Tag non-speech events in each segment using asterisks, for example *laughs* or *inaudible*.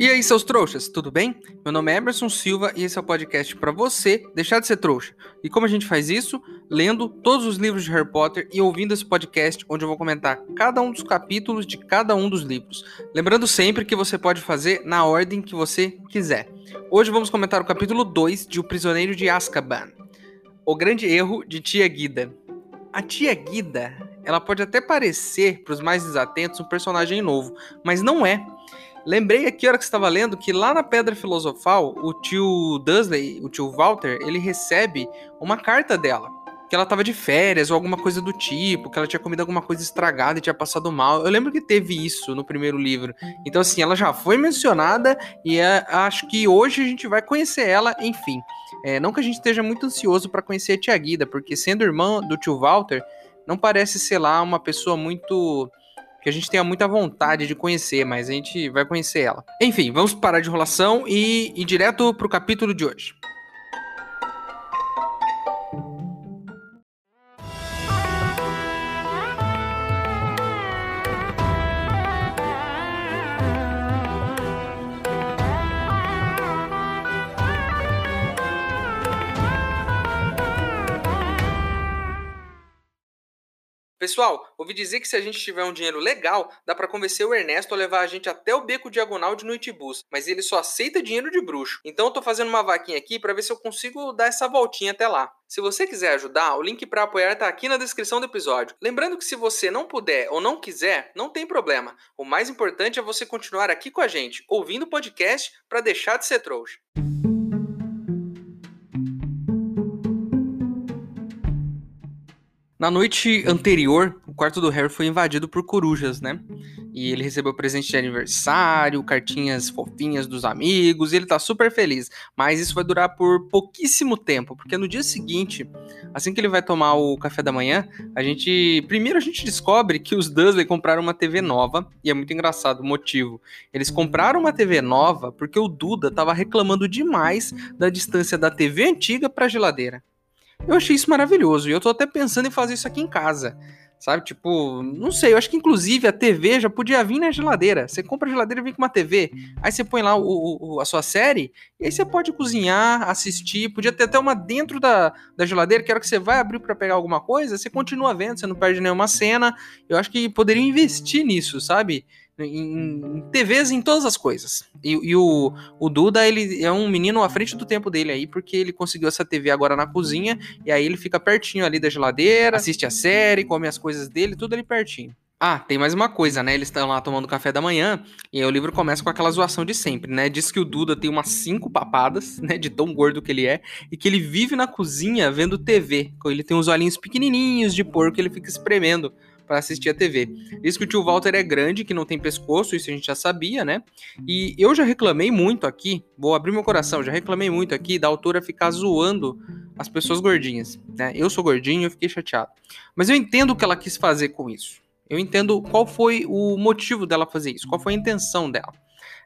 E aí, seus trouxas, tudo bem? Meu nome é Emerson Silva e esse é o podcast para você deixar de ser trouxa. E como a gente faz isso? Lendo todos os livros de Harry Potter e ouvindo esse podcast onde eu vou comentar cada um dos capítulos de cada um dos livros. Lembrando sempre que você pode fazer na ordem que você quiser. Hoje vamos comentar o capítulo 2 de O Prisioneiro de Azkaban. O grande erro de Tia Guida. A Tia Guida, ela pode até parecer para os mais desatentos um personagem novo, mas não é. Lembrei aqui, a hora que estava lendo, que lá na Pedra Filosofal, o tio Dursley, o tio Walter, ele recebe uma carta dela. Que ela estava de férias ou alguma coisa do tipo, que ela tinha comido alguma coisa estragada e tinha passado mal. Eu lembro que teve isso no primeiro livro. Então, assim, ela já foi mencionada e é, acho que hoje a gente vai conhecer ela, enfim. É, não que a gente esteja muito ansioso para conhecer a tia Guida, porque sendo irmã do tio Walter, não parece ser lá uma pessoa muito que a gente tenha muita vontade de conhecer, mas a gente vai conhecer ela. Enfim, vamos parar de enrolação e ir direto pro capítulo de hoje. Pessoal, ouvi dizer que se a gente tiver um dinheiro legal, dá para convencer o Ernesto a levar a gente até o beco diagonal de Noitebus, mas ele só aceita dinheiro de bruxo. Então eu tô fazendo uma vaquinha aqui para ver se eu consigo dar essa voltinha até lá. Se você quiser ajudar, o link para apoiar tá aqui na descrição do episódio. Lembrando que se você não puder ou não quiser, não tem problema. O mais importante é você continuar aqui com a gente, ouvindo o podcast para deixar de ser trouxa. Na noite anterior, o quarto do Harry foi invadido por corujas, né? E ele recebeu presente de aniversário, cartinhas fofinhas dos amigos, e ele tá super feliz. Mas isso vai durar por pouquíssimo tempo, porque no dia seguinte, assim que ele vai tomar o café da manhã, a gente. Primeiro a gente descobre que os Dursley compraram uma TV nova, e é muito engraçado o motivo. Eles compraram uma TV nova porque o Duda tava reclamando demais da distância da TV antiga pra geladeira. Eu achei isso maravilhoso e eu tô até pensando em fazer isso aqui em casa. Sabe, tipo, não sei, eu acho que inclusive a TV já podia vir na geladeira. Você compra a geladeira e vem com uma TV. Aí você põe lá o, o, a sua série, e aí você pode cozinhar, assistir. Podia ter até uma dentro da, da geladeira, que era que você vai abrir para pegar alguma coisa, você continua vendo, você não perde nenhuma cena. Eu acho que poderia investir nisso, sabe? Em, TVs em todas as coisas. E, e, o, o Duda, ele é um menino à frente do tempo dele aí, porque ele conseguiu essa TV agora na cozinha, e aí ele fica pertinho ali da geladeira, assiste a série, come as coisas dele, tudo ali pertinho. Ah, tem mais uma coisa, né? Eles estão lá tomando café da manhã e aí o livro começa com aquela zoação de sempre, né? Diz que o Duda tem umas cinco papadas, *laughs* né? De tão gordo que ele é e que ele vive na cozinha vendo TV. Ele tem uns olhinhos pequenininhos de porco que ele fica espremendo para assistir a TV. Diz que o tio Walter é grande, que não tem pescoço, isso a gente já sabia, né? E eu já reclamei muito aqui, vou abrir meu coração, já reclamei muito aqui da autora ficar zoando as pessoas gordinhas, né? Eu sou gordinho, eu fiquei chateado. Mas eu entendo o que ela quis fazer com isso. Eu entendo qual foi o motivo dela fazer isso, qual foi a intenção dela.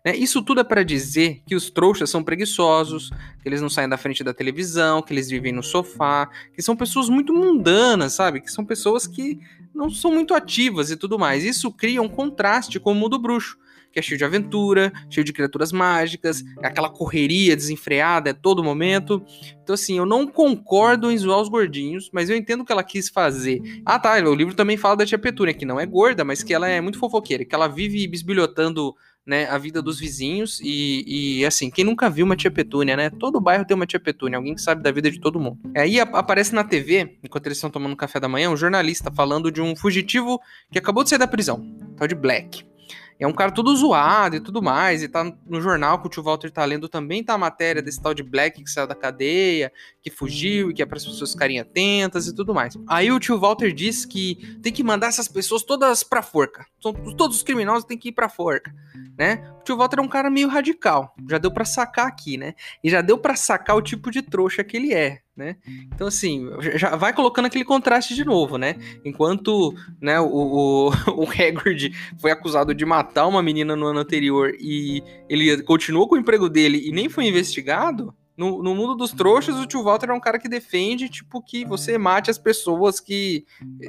Né? Isso tudo é para dizer que os trouxas são preguiçosos, que eles não saem da frente da televisão, que eles vivem no sofá, que são pessoas muito mundanas, sabe? Que são pessoas que não são muito ativas e tudo mais. Isso cria um contraste com o mundo bruxo, que é cheio de aventura, cheio de criaturas mágicas, é aquela correria desenfreada a todo momento. Então, assim, eu não concordo em zoar os gordinhos, mas eu entendo o que ela quis fazer. Ah, tá, o livro também fala da tia Petúnia, que não é gorda, mas que ela é muito fofoqueira, que ela vive bisbilhotando né, a vida dos vizinhos e, e, assim, quem nunca viu uma tia Petúnia, né? Todo bairro tem uma tia Petúnia, alguém que sabe da vida de todo mundo. Aí aparece na TV, enquanto eles estão tomando café da manhã, um jornalista falando de um fugitivo que acabou de sair da prisão, tal de Black. É um cara todo zoado e tudo mais, e tá no jornal que o tio Walter tá lendo também tá a matéria desse tal de Black que saiu da cadeia, que fugiu e que é para as pessoas ficarem atentas e tudo mais. Aí o tio Walter diz que tem que mandar essas pessoas todas pra forca. Todos os criminosos têm que ir pra forca né? O tio Walter é um cara meio radical, já deu para sacar aqui, né? E já deu para sacar o tipo de trouxa que ele é, né? Então, assim, já vai colocando aquele contraste de novo, né? Enquanto né, o, o, *laughs* o Hagrid foi acusado de matar uma menina no ano anterior e ele continuou com o emprego dele e nem foi investigado, No, no, mundo dos trouxas, o tio Walter é um cara que defende, tipo, que você mate as pessoas que,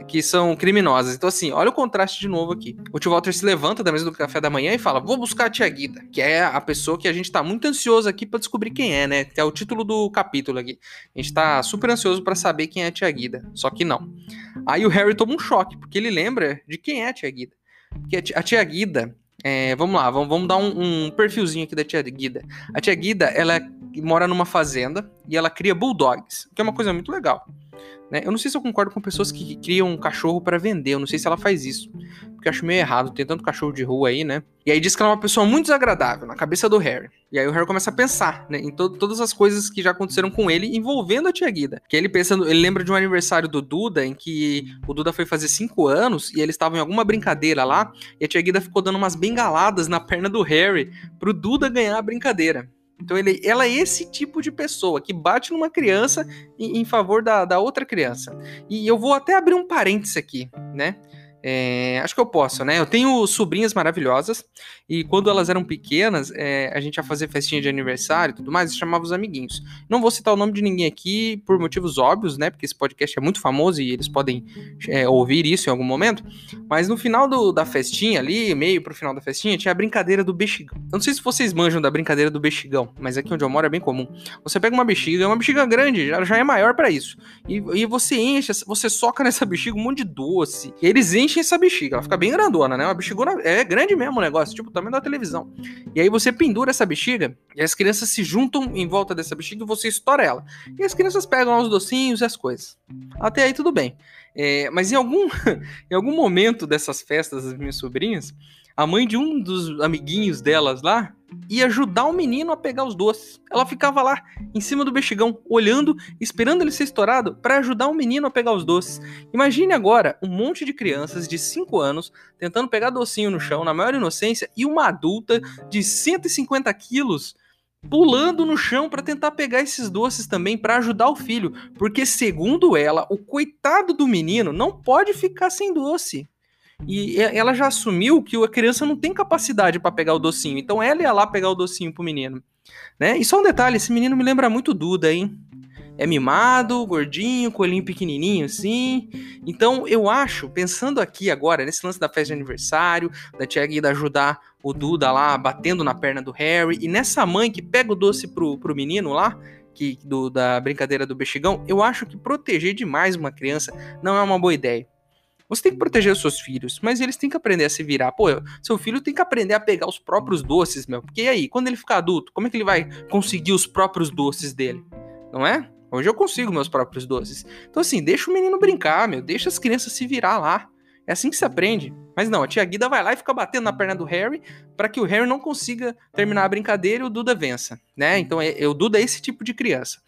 que são criminosas. Então, assim, olha o contraste de novo aqui. O tio Walter se levanta da mesa do café da manhã e fala: Vou buscar a tia Guida, que é a pessoa que a gente tá muito ansioso aqui para descobrir quem é, né? Que é o título do capítulo aqui. A gente tá super ansioso para saber quem é a tia Guida. Só que não. Aí o Harry toma um choque, porque ele lembra de quem é a tia Guida. Porque a tia Guida é, vamos lá, vamos, vamos dar um, um, perfilzinho aqui da tia Guida. A tia Guida, ela mora numa fazenda e ela cria bulldogs, que é uma coisa muito legal. Né? Eu não sei se eu concordo com pessoas que criam um cachorro para vender, eu não sei se ela faz isso. Porque eu acho meio errado, tem tanto cachorro de rua aí, né? E aí diz que ela é uma pessoa muito desagradável, na cabeça do Harry. E aí o Harry começa a pensar, né, em to todas as coisas que já aconteceram com ele envolvendo a tia Guida. Que ele pensando, ele lembra de um aniversário do Duda, em que o Duda foi fazer 5 anos e eles estavam em alguma brincadeira lá, e a tia Guida ficou dando umas bengaladas na perna do Harry pro Duda ganhar a brincadeira. Então ele, ela é esse tipo de pessoa que bate numa criança em, em favor da, da outra criança. E eu vou até abrir um parêntese aqui, né? É, acho que eu posso, né? Eu tenho sobrinhas maravilhosas e quando elas eram pequenas, é, a gente ia fazer festinha de aniversário e tudo mais, e chamava os amiguinhos. Não vou citar o nome de ninguém aqui por motivos óbvios, né? Porque esse podcast é muito famoso e eles podem é, ouvir isso em algum momento. Mas no final do, da festinha ali, meio pro final da festinha, tinha a brincadeira do bexigão. Eu não sei se vocês manjam da brincadeira do bexigão, mas aqui onde eu moro é bem comum. Você pega uma bexiga, uma bexiga grande, já, já é maior para isso. E, e você enche, você soca nessa bexiga um monte de doce. E eles enchem enche essa bexiga. Ela fica bem grandona, né? Uma bexigona é grande mesmo o negócio, tipo tamanho da televisão. E aí você pendura essa bexiga e as crianças se juntam em volta dessa bexiga e você estoura ela. E as crianças pegam os docinhos e as coisas. Até aí tudo bem. É, mas em algum, *laughs* em algum momento dessas festas das minhas sobrinhas, a mãe de um dos amiguinhos delas lá ia ajudar o menino a pegar os doces. Ela ficava lá, em cima do bexigão, olhando, esperando ele ser estourado para ajudar o menino a pegar os doces. Imagine agora um monte de crianças de 5 anos tentando pegar docinho no chão, na maior inocência, e uma adulta de 150 quilos pulando no chão para tentar pegar esses doces também para ajudar o filho, porque segundo ela, o coitado do menino não pode ficar sem doce. E ela já assumiu que a criança não tem capacidade para pegar o docinho. Então ela ia lá pegar o docinho pro menino. Né? E só um detalhe, esse menino me lembra muito Duda, hein? É mimado, gordinho, coelhinho pequenininho assim. Então eu acho, pensando aqui agora, nesse lance da festa de aniversário, da tia Guida ajudar o Duda lá, batendo na perna do Harry, e nessa mãe que pega o doce pro, pro menino lá, que, do, da brincadeira do bexigão, eu acho que proteger demais uma criança não é uma boa ideia. Você tem que proteger os seus filhos, mas eles têm que aprender a se virar. Pô, seu filho tem que aprender a pegar os próprios doces, meu. Porque aí, quando ele ficar adulto, como é que ele vai conseguir os próprios doces dele? Não é? Hoje eu consigo meus próprios doces. Então, assim, deixa o menino brincar, meu. Deixa as crianças se virar lá. É assim que se aprende. Mas não, a tia Guida vai lá e fica batendo na perna do Harry para que o Harry não consiga terminar a brincadeira e o Duda vença, né? Então, é, o Duda é esse tipo de criança.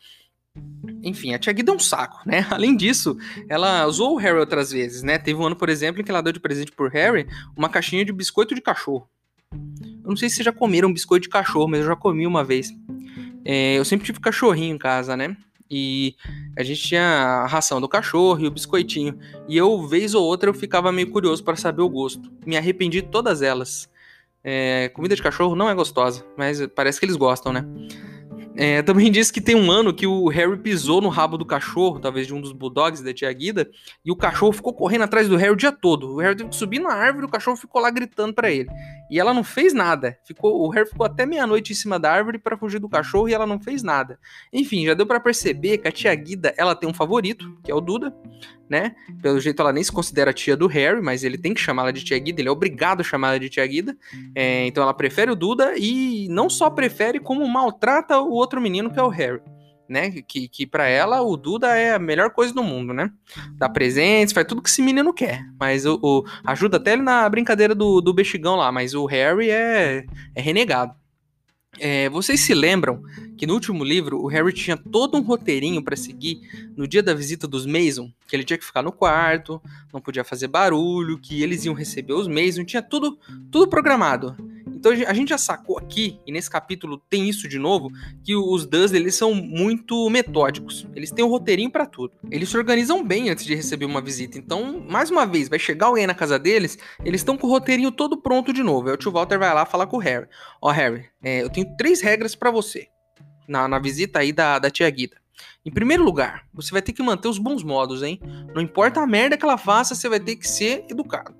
Enfim, a Tia Guida é um saco, né? *laughs* Além disso, ela usou o Harry outras vezes, né? Teve um ano, por exemplo, em que ela deu de presente por Harry uma caixinha de biscoito de cachorro. Eu não sei se vocês já comeram biscoito de cachorro, mas eu já comi uma vez. É, eu sempre tive cachorrinho em casa, né? E a gente tinha a ração do cachorro e o biscoitinho. E eu, vez ou outra, eu ficava meio curioso para saber o gosto. Me arrependi de todas elas. É, comida de cachorro não é gostosa, mas parece que eles gostam, né? É, também diz que tem um ano que o Harry pisou no rabo do cachorro, talvez de um dos bulldogs da tia Guida, e o cachorro ficou correndo atrás do Harry o dia todo. O Harry teve que subir na árvore e o cachorro ficou lá gritando para ele. E ela não fez nada. Ficou, o Harry ficou até meia-noite em cima da árvore para fugir do cachorro e ela não fez nada. Enfim, já deu para perceber que a tia Guida, ela tem um favorito, que é o Duda, né? Pelo jeito ela nem se considera tia do Harry, mas ele tem que chamá-la de tia Guida, ele é obrigado a chamá-la de tia Guida. É, então ela prefere o Duda e não só prefere, como maltrata o outro menino que é o Harry. Né? Que, que para ela o Duda é a melhor coisa do mundo, né? Dá presentes, faz tudo que esse menino quer. Mas o, o ajuda até ele na brincadeira do, do bexigão lá, mas o Harry é, é renegado. É, vocês se lembram que no último livro o Harry tinha todo um roteirinho para seguir no dia da visita dos Mason, que ele tinha que ficar no quarto, não podia fazer barulho, que eles iam receber os Mason, tinha tudo, tudo programado. Então a gente já sacou aqui, e nesse capítulo tem isso de novo, que os Dursley eles são muito metódicos. Eles têm um roteirinho para tudo. Eles se organizam bem antes de receber uma visita. Então, mais uma vez, vai chegar alguém na casa deles, eles estão com o roteirinho todo pronto de novo. Aí o tio Walter vai lá falar com o Harry. Ó, oh, Harry, é, eu tenho três regras para você. na, na visita aí da, da tia Guida. Em primeiro lugar, você vai ter que manter os bons modos, hein? Não importa a merda que ela faça, você vai ter que ser educado.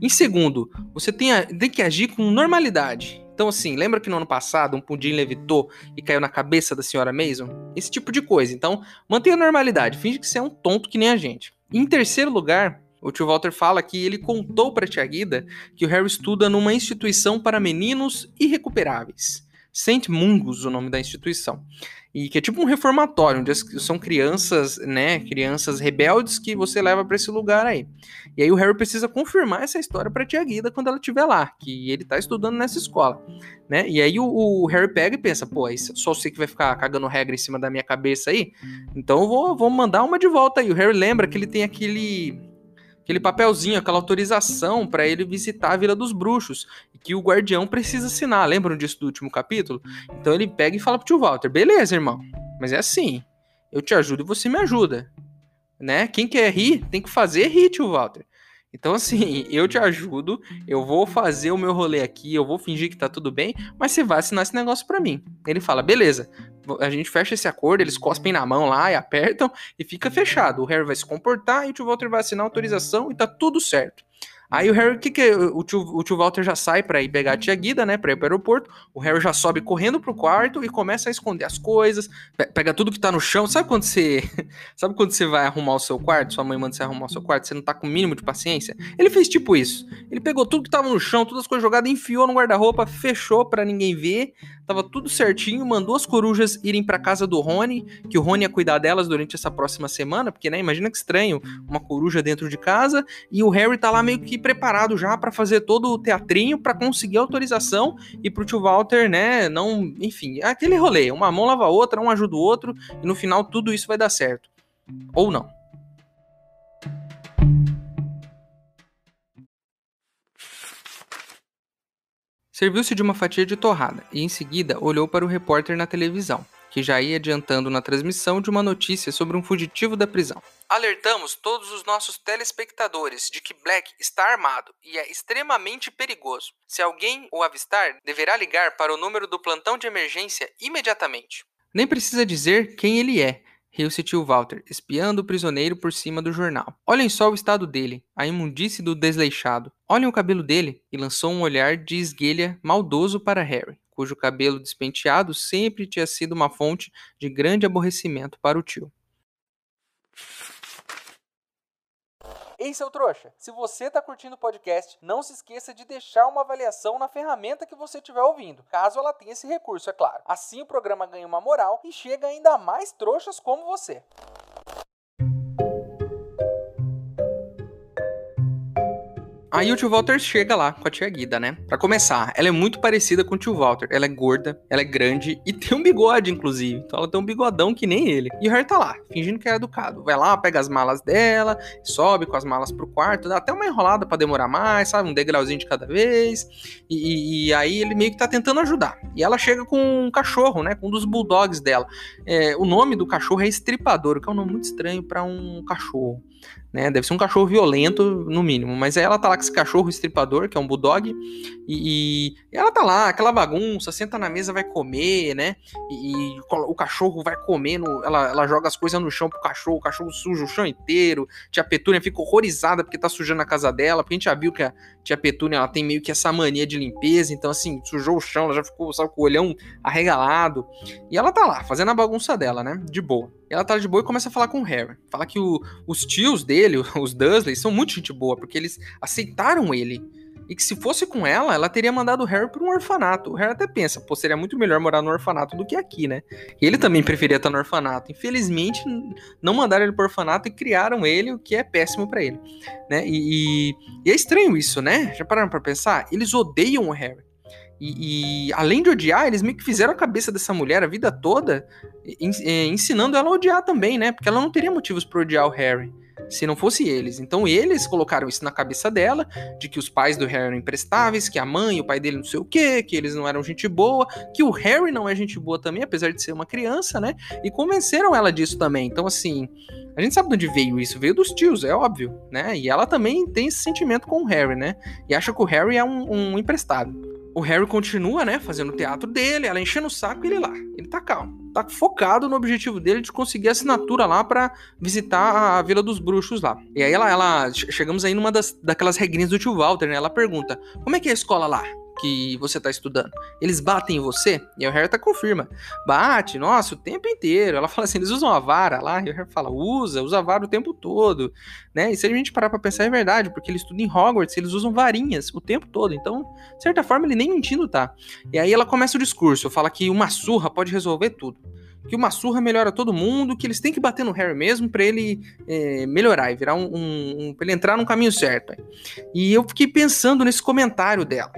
Em segundo, você tem, a, tem que agir com normalidade. Então, assim, lembra que no ano passado um pudim levitou e caiu na cabeça da senhora Mason? Esse tipo de coisa. Então, mantenha a normalidade. Finge que você é um tonto que nem a gente. Em terceiro lugar, o tio Walter fala que ele contou para tia Guida que o Harry estuda numa instituição para meninos irrecuperáveis. Saint Mungus, o nome da instituição. E que é tipo um reformatório, onde são crianças, né, crianças rebeldes que você leva para esse lugar aí. E aí o Harry precisa confirmar essa história para tia Guida quando ela estiver lá, que ele tá estudando nessa escola, né? E aí o, o Harry pega e pensa, pô, só você que vai ficar cagando regra em cima da minha cabeça aí, então eu vou, vou mandar uma de volta aí. O Harry lembra que ele tem aquele aquele papelzinho, aquela autorização para ele visitar a Vila dos Bruxos, que o guardião precisa assinar. Lembram disso do último capítulo? Então ele pega e fala pro tio Walter: beleza, irmão, mas é assim, eu te ajudo e você me ajuda. Né? Quem quer rir tem que fazer rir, tio Walter. Então, assim, *laughs* eu te ajudo, eu vou fazer o meu rolê aqui, eu vou fingir que tá tudo bem, mas você vai assinar esse negócio para mim. Ele fala, beleza, a gente fecha esse acordo, eles cospem na mão lá e apertam e fica fechado. O Harry vai se comportar e o tio Walter vai assinar a autorização e tá tudo certo. Aí o Harry, que que o tio, o tio Walter já sai para ir pegar a tia Guida, né, para ir pro aeroporto. O Harry já sobe correndo pro quarto e começa a esconder as coisas, pega tudo que tá no chão. Sabe quando você, *laughs* sabe quando você vai arrumar o seu quarto, sua mãe manda você arrumar o seu quarto, você não tá com o mínimo de paciência? Ele fez tipo isso. Ele pegou tudo que tava no chão, todas as coisas jogadas, enfiou no guarda-roupa, fechou para ninguém ver. Tava tudo certinho, mandou as corujas irem para casa do Rony, que o Rony ia cuidar delas durante essa próxima semana, porque né, imagina que estranho, uma coruja dentro de casa e o Harry tá lá meio que preparado já para fazer todo o teatrinho para conseguir autorização e pro tio Walter, né, não, enfim, é aquele rolê, uma mão lava a outra, um ajuda o outro e no final tudo isso vai dar certo. Ou não. Serviu-se de uma fatia de torrada e em seguida olhou para o repórter na televisão que já ia adiantando na transmissão de uma notícia sobre um fugitivo da prisão. Alertamos todos os nossos telespectadores de que Black está armado e é extremamente perigoso. Se alguém o avistar, deverá ligar para o número do plantão de emergência imediatamente. Nem precisa dizer quem ele é, riu-se tio Walter, espiando o prisioneiro por cima do jornal. Olhem só o estado dele, a imundície do desleixado. Olhem o cabelo dele, e lançou um olhar de esguelha maldoso para Harry cujo cabelo despenteado sempre tinha sido uma fonte de grande aborrecimento para o tio. Ei, seu trouxa, se você está curtindo o podcast, não se esqueça de deixar uma avaliação na ferramenta que você estiver ouvindo, caso ela tenha esse recurso, é claro. Assim o programa ganha uma moral e chega ainda mais trouxas como você. Aí o tio Walter chega lá com a tia Guida, né? Pra começar, ela é muito parecida com o tio Walter. Ela é gorda, ela é grande e *laughs* tem um bigode, inclusive. Então ela tem um bigodão que nem ele. E o Harry tá lá, fingindo que é educado. Vai lá, pega as malas dela, sobe com as malas pro quarto, dá até uma enrolada para demorar mais, sabe? Um degrauzinho de cada vez. E, e, aí ele meio que tá tentando ajudar. E ela chega com um cachorro, né? Com um dos bulldogs dela. É, o nome do cachorro é Estripador, que é um nome muito estranho para um cachorro né? Deve ser um cachorro violento, no mínimo. Mas ela tá lá com esse cachorro estripador, que é um bulldog, e, e ela tá lá, aquela bagunça, senta na mesa, vai comer, né? E, e o cachorro vai comendo, ela, ela joga as coisas no chão pro cachorro, o cachorro suja o chão inteiro. Tia Petúnia fica horrorizada porque tá sujando a casa dela, porque a gente já viu que a tia Petúnia ela tem meio que essa mania de limpeza, então assim, sujou o chão, ela já ficou, sabe, com o olhão arregalado. E ela tá lá, fazendo a bagunça dela, né? De boa. Ela tá de boa e começa a falar com o Harry. Fala que o, os tios dele, *laughs* os Dursley, são muito gente boa, porque eles aceitaram ele. E que se fosse com ela, ela teria mandado o Harry para um orfanato. O Harry até pensa, pô, seria muito melhor morar no orfanato do que aqui, né? Ele também preferia estar no orfanato. Infelizmente, não mandaram ele pro orfanato e criaram ele, o que é péssimo para ele, né? E, e, e, é estranho isso, né? Já pararam para pensar? Eles odeiam o Harry. E, e, além de odiar, eles meio que fizeram a cabeça dessa mulher a vida toda, é, ensinando ela a odiar também, né? Porque ela não teria motivos para odiar o Harry se não fosse eles. Então eles colocaram isso na cabeça dela, de que os pais do Harry eram imprestáveis, que a mãe o pai dele não sei o quê, que eles não eram gente boa, que o Harry não é gente boa também, apesar de ser uma criança, né? E convenceram ela disso também. Então, assim, a gente sabe de onde veio isso, veio dos tios, é óbvio, né? E ela também tem esse sentimento com o Harry, né? E acha que o Harry é um, um emprestado. O Harry continua, né, fazendo o teatro dele, ela enchendo o saco e ele lá. Ele tá calmo. tá focado no objetivo dele de conseguir assinatura lá para visitar a Vila dos Bruxos lá. E aí ela, ela chegamos aí numa das, daquelas regrinhas do tio Walter, né? Ela pergunta: "Como é que é a escola lá?" Que você tá estudando, eles batem em você? E o Harry tá confirma. Bate, nossa, o tempo inteiro. Ela *laughs* fala assim, eles usam a vara lá, e o Harry fala, usa, usa a vara o tempo todo, né? E se a gente parar pra pensar, é verdade, porque ele estuda em Hogwarts, eles usam varinhas o tempo todo. Então, de certa forma, ele nem mentindo tá. E aí ela começa o discurso, fala que uma surra pode resolver tudo que uma surra melhora todo mundo, que eles têm que bater no Harry mesmo para ele é, melhorar e virar um, um, um pra ele entrar no caminho certo. E eu fiquei pensando nesse comentário dela.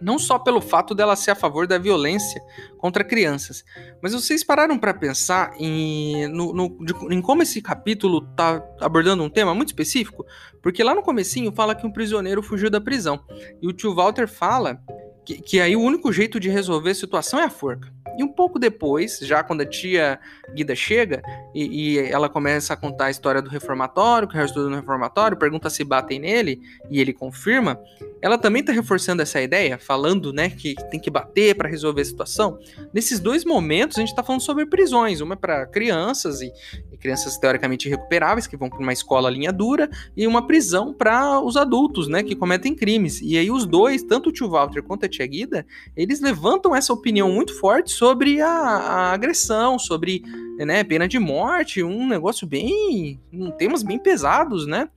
Não só pelo fato dela ser a favor da violência contra crianças, mas vocês pararam para pensar em, no, no, de, em como esse capítulo tá abordando um tema muito específico? Porque lá no comecinho fala que um prisioneiro fugiu da prisão. E o tio Walter fala que, que aí o único jeito de resolver a situação é a forca. E um pouco depois, já quando a tia Guida chega e, e, ela começa a contar a história do reformatório, que o estuda no reformatório, pergunta se batem nele e ele confirma, ela também está reforçando essa ideia, falando né, que tem que bater para resolver a situação. Nesses dois momentos, a gente está falando sobre prisões, uma é para crianças e, e, crianças teoricamente recuperáveis, que vão para uma escola linha dura, e uma prisão para os adultos né, que cometem crimes. E aí os dois, tanto o tio Walter quanto a tia Guida, eles levantam essa opinião muito forte sobre a, a agressão, sobre né, pena de morte, um negócio bem. Temas bem pesados, né?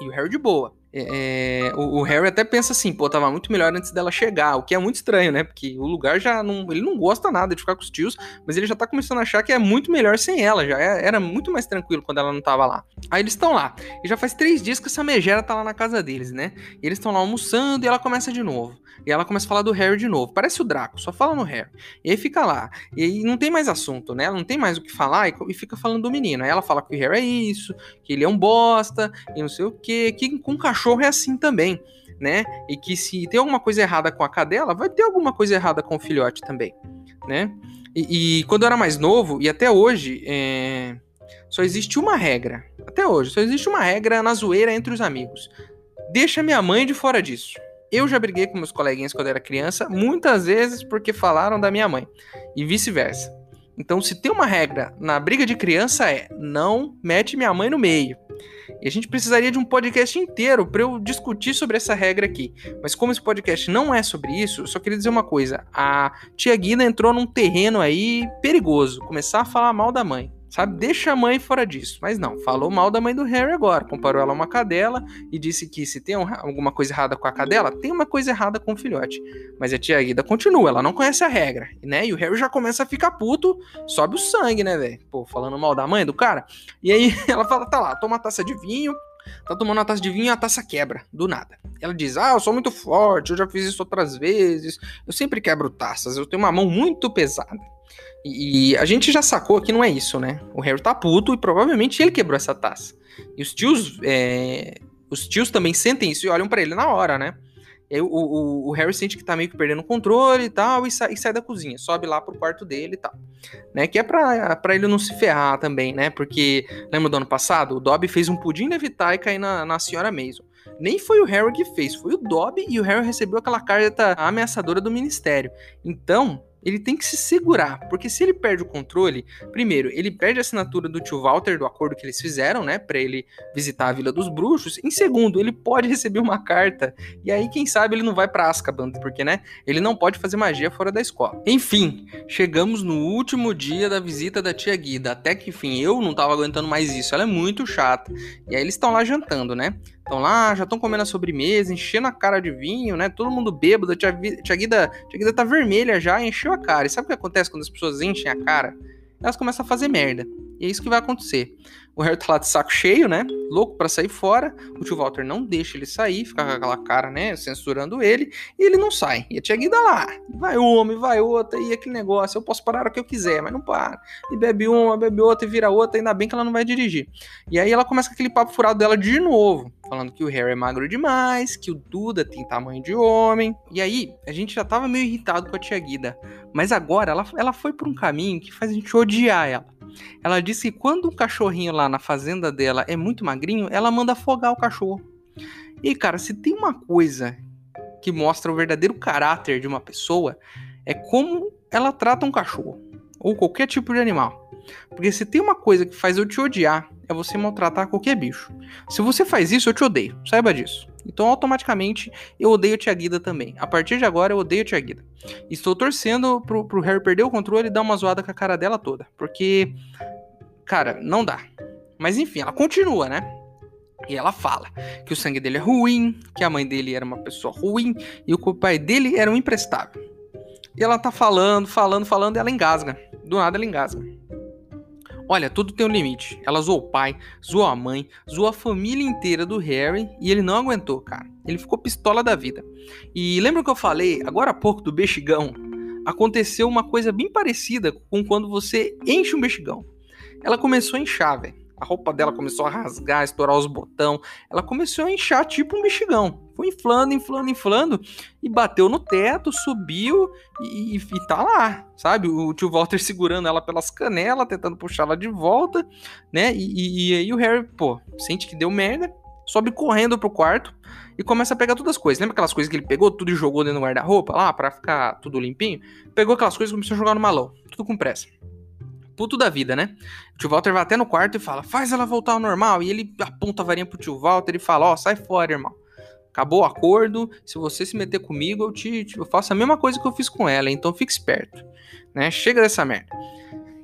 E o Harry de boa. É, é, o, o, Harry até pensa assim, pô, tava muito melhor antes dela chegar, o que é muito estranho, né? Porque o lugar já não. Ele não gosta nada de ficar com os tios, mas ele já tá começando a achar que é muito melhor sem ela, já é, era muito mais tranquilo quando ela não tava lá. Aí eles estão lá, e já faz três dias que essa megera tá lá na casa deles, né? E eles estão lá almoçando e ela começa de novo. E ela começa a falar do Harry de novo. Parece o Draco, só fala no Harry. E aí fica lá. E aí não tem mais assunto, né? Ela não tem mais o que falar e, e fica falando do menino. Aí ela fala que o Harry é isso, que ele é um bosta, e não sei o quê, que com cachorro é assim também. Né? E que se tem alguma coisa errada com a cadela, vai ter alguma coisa errada com o filhote também, né? E, e quando eu era mais novo, e até hoje, é... só existe uma regra. Até hoje, só existe uma regra na zoeira entre os amigos. Deixa minha mãe de fora disso. Eu já briguei com meus coleguinhas quando era criança, muitas vezes porque falaram da minha mãe, e vice-versa. Então, se tem uma regra na briga de criança é não mete minha mãe no meio. E a gente precisaria de um podcast inteiro para eu discutir sobre essa regra aqui. Mas como esse podcast não é sobre isso, eu só queria dizer uma coisa. A tia Guida entrou num terreno aí perigoso, começar a falar mal da mãe. Sabe, deixa a mãe fora disso. Mas não, falou mal da mãe do Harry agora. Comparou ela a uma cadela e disse que se tem alguma coisa errada com a cadela, tem uma coisa errada com o filhote. Mas a tia Guida continua, ela não conhece a regra, né? E o Harry já começa a ficar puto, sobe o sangue, né, velho? Pô, falando mal da mãe do cara. E aí *laughs* ela fala: tá lá, toma uma taça de vinho, Tá tomando uma taça de vinho e a taça quebra, do nada. Ela diz: Ah, eu sou muito forte, eu já fiz isso outras vezes, eu sempre quebro taças, eu tenho uma mão muito pesada. E, a gente já sacou que não é isso, né? O Harry tá puto e provavelmente ele quebrou essa taça. E os tios, é, os tios também sentem isso e olham para ele na hora, né? E o, o, o, Harry sente que tá meio que perdendo o controle e tal, e sai, e sai, da cozinha, sobe lá pro quarto dele e tal. Né? Que é pra, pra ele não se ferrar também, né? Porque, lembra do ano passado? O Dobby fez um pudim levitar e cair na, na senhora Mason. Nem foi o Harry que fez, foi o Dobby e o Harry recebeu aquela carta ameaçadora do ministério. Então, ele tem que se segurar, porque se ele perde o controle, primeiro, ele perde a assinatura do tio Walter do acordo que eles fizeram, né, para ele visitar a Vila dos Bruxos. Em segundo, ele pode *laughs* receber uma carta e aí quem sabe ele não vai para Azkaban, porque né, ele não pode fazer magia fora da escola. Enfim, chegamos no último dia da visita da tia Guida, até que enfim, eu não tava aguentando mais isso, ela é muito chata. E aí eles estão lá jantando, né? Estão lá, já estão comendo a sobremesa, enchendo a cara de vinho, né? Todo mundo bêbado. A tia, tia, Guida, tia Guida tá vermelha já, encheu a cara. E sabe o que acontece quando as pessoas enchem a cara? Elas começam a fazer merda. E é isso que vai acontecer. O Harry tá lá de saco cheio, né? Louco para sair fora. O tio Walter não deixa ele sair, fica com aquela cara, né? Censurando ele. E ele não sai. E a tia Guida lá. Vai uma, vai outra. E aquele negócio. Eu posso parar o que eu quiser, mas não para. E bebe uma, bebe outra e vira outra. Ainda bem que ela não vai dirigir. E aí ela começa com aquele papo furado dela de novo. Falando que o Harry é magro demais, que o Duda tem tamanho de homem. E aí, a gente já tava meio irritado com a tia Guida. Mas agora ela, ela foi por um caminho que faz a gente odiar ela. Ela disse que quando um cachorrinho lá na fazenda dela é muito magrinho, ela manda afogar o cachorro. E cara, se tem uma coisa que mostra o verdadeiro caráter de uma pessoa, é como ela trata um cachorro. Ou qualquer tipo de animal. Porque se tem uma coisa que faz eu te odiar, é você maltratar qualquer bicho. Se você faz isso, eu te odeio. Saiba disso. Então, automaticamente, eu odeio Tia Guida também. A partir de agora, eu odeio Tia Guida. Estou torcendo pro, pro Harry perder o controle e dar uma zoada com a cara dela toda. Porque, cara, não dá. Mas enfim, ela continua, né? E ela fala que o sangue dele é ruim, que a mãe dele era uma pessoa ruim e o pai dele era um imprestável. E ela tá falando, falando, falando e ela engasga. Do nada ela engasga. Olha, tudo tem um limite. Ela zoou o pai, zoou a mãe, zoou a família inteira do Harry e ele não aguentou, cara. Ele ficou pistola da vida. E lembra que eu falei agora há pouco do bexigão? Aconteceu uma coisa bem parecida com quando você enche um bexigão. Ela começou a inchar, velho a roupa dela começou a rasgar, estourar os botão. Ela começou a inchar tipo um mexigão. Foi inflando, inflando, inflando e bateu no teto, subiu e, e tá lá, sabe? O tio Walter *laughs* segurando ela pelas canelas, tentando puxar ela de volta, né? E, e, e aí o Harry, pô, sente que deu merda, sobe correndo pro quarto e começa a pegar todas as coisas. Lembra aquelas coisas que ele pegou tudo e jogou dentro do guarda-roupa lá para ficar tudo limpinho? Pegou aquelas coisas e começou a jogar no malão, tudo com pressa puto da vida, né? O tio Walter vai até no quarto e fala: faz ela voltar ao normal. E ele aponta a varinha pro tio Walter e fala: ó, oh, sai fora, irmão. Acabou o acordo. Se você se meter comigo, eu te, te eu faço a mesma coisa que eu fiz com ela. Então fique esperto, né? Chega dessa merda.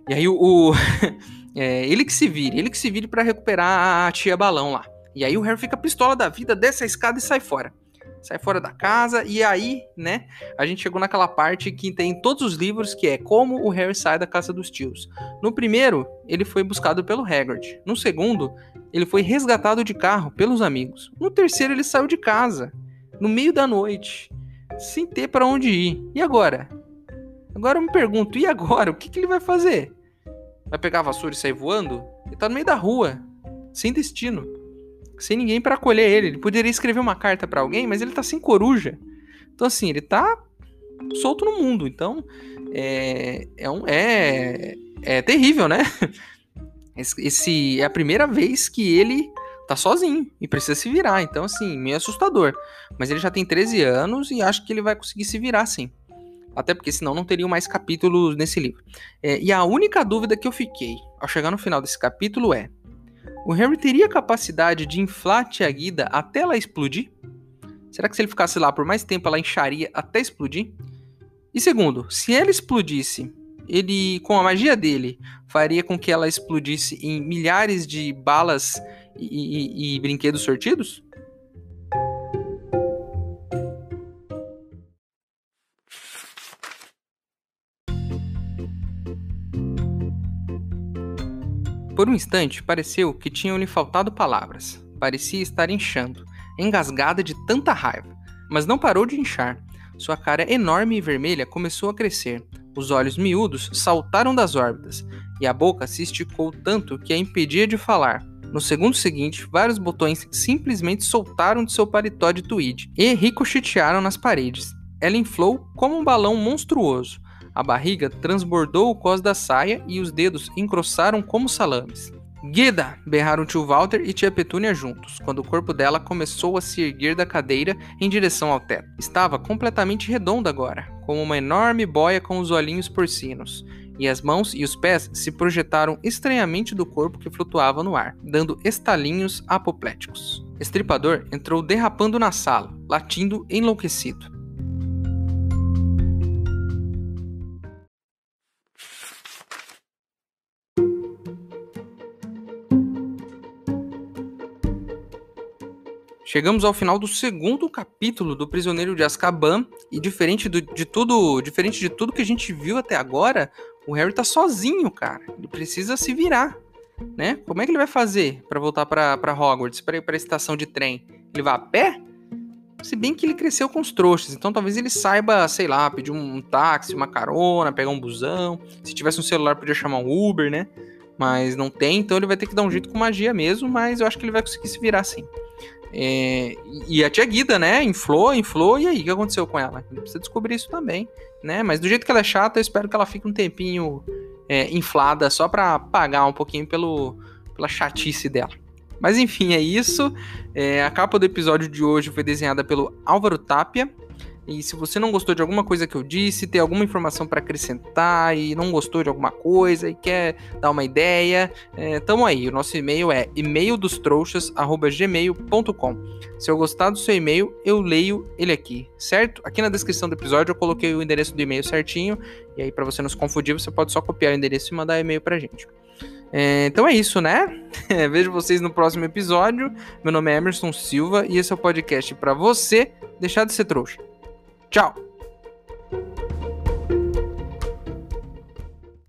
E aí o, o *laughs* é, ele que se vire, ele que se vire para recuperar a tia balão lá. E aí o Harry fica pistola da vida, desce a escada e sai fora sai fora da casa, e aí, né, a gente chegou naquela parte que tem todos os livros, que é como o Harry sai da casa dos tios. No primeiro, ele foi buscado pelo Hagrid. No segundo, ele foi resgatado de carro pelos amigos. No terceiro, ele saiu de casa, no meio da noite, sem ter para onde ir. E agora? Agora eu me pergunto, e agora? O que, que ele vai fazer? Vai pegar a vassoura e sair voando? Ele tá no meio da rua, sem destino sem ninguém para acolher ele. Ele poderia escrever uma carta para alguém, mas ele tá sem coruja. Então, assim, ele tá solto no mundo. Então, é, é, um, é, é terrível, né? *laughs* Esse é a primeira vez que ele tá sozinho e precisa se virar. Então, assim, meio assustador. Mas ele já tem 13 anos e acho que ele vai conseguir se virar, sim. Até porque senão não teriam mais capítulos nesse livro. É, e a única dúvida que eu fiquei ao chegar no final desse capítulo é: o Harry teria capacidade de inflar a Tia Guida até ela explodir? Será que se ele ficasse lá por mais tempo ela incharia até explodir? E segundo, se ela explodisse, ele, com a magia dele, faria com que ela explodisse em milhares de balas e, e, e brinquedos sortidos? Por um instante, pareceu que tinham-lhe faltado palavras. Parecia estar inchando, engasgada de tanta raiva. Mas não parou de inchar. Sua cara enorme e vermelha começou a crescer. Os olhos miúdos saltaram das órbitas, e a boca se esticou tanto que a impedia de falar. No segundo seguinte, vários botões simplesmente soltaram de seu paletó de tweed e ricochetearam nas paredes. Ela inflou como um balão monstruoso, a barriga transbordou o cós da saia e os dedos encrossaram como salames. Guida! berraram tio Walter e tia Petúnia juntos, quando o corpo dela começou a se erguer da cadeira em direção ao teto. Estava completamente redonda agora, como uma enorme boia com os olhinhos porcinos, e as mãos e os pés se projetaram estranhamente do corpo que flutuava no ar, dando estalinhos apopléticos. Estripador entrou derrapando na sala, latindo enlouquecido. Chegamos ao final do segundo capítulo do Prisioneiro de Azkaban e diferente do, de tudo, diferente de tudo que a gente viu até agora, o Harry tá sozinho, cara. Ele precisa se virar, né? Como é que ele vai fazer para voltar para Hogwarts, para ir para a estação de trem? Ele vai a pé? Se bem que ele cresceu com os trouxas, então talvez ele saiba, sei lá, pedir um táxi, uma carona, pegar um busão. Se tivesse um celular, podia chamar um Uber, né? Mas não tem, então ele vai ter que dar um jeito com magia mesmo, mas eu acho que ele vai conseguir se virar sim. É, e a tia Guida, né? Inflou, inflou, e aí, o que aconteceu com ela? Precisa descobrir isso também, né? Mas do jeito que ela é chata, eu espero que ela fique um tempinho é, inflada só pra pagar um pouquinho pelo, pela chatice dela. Mas enfim, é isso. É, a capa do episódio de hoje foi desenhada pelo Álvaro Tapia. E se você não gostou de alguma coisa que eu disse, tem alguma informação para acrescentar e não gostou de alguma coisa e quer dar uma ideia, é, tamo aí. O nosso e-mail é e-maildostrouxas@gmail.com. Se eu gostar do seu e-mail, eu leio ele aqui, certo? Aqui na descrição do episódio eu coloquei o endereço do e-mail certinho e aí para você não se confundir, você pode só copiar o endereço e mandar e-mail pra gente. É, então é isso, né? *laughs* Vejo vocês no próximo episódio. Meu nome é Emerson Silva e esse é o podcast para você deixar de ser trouxa. Tchau!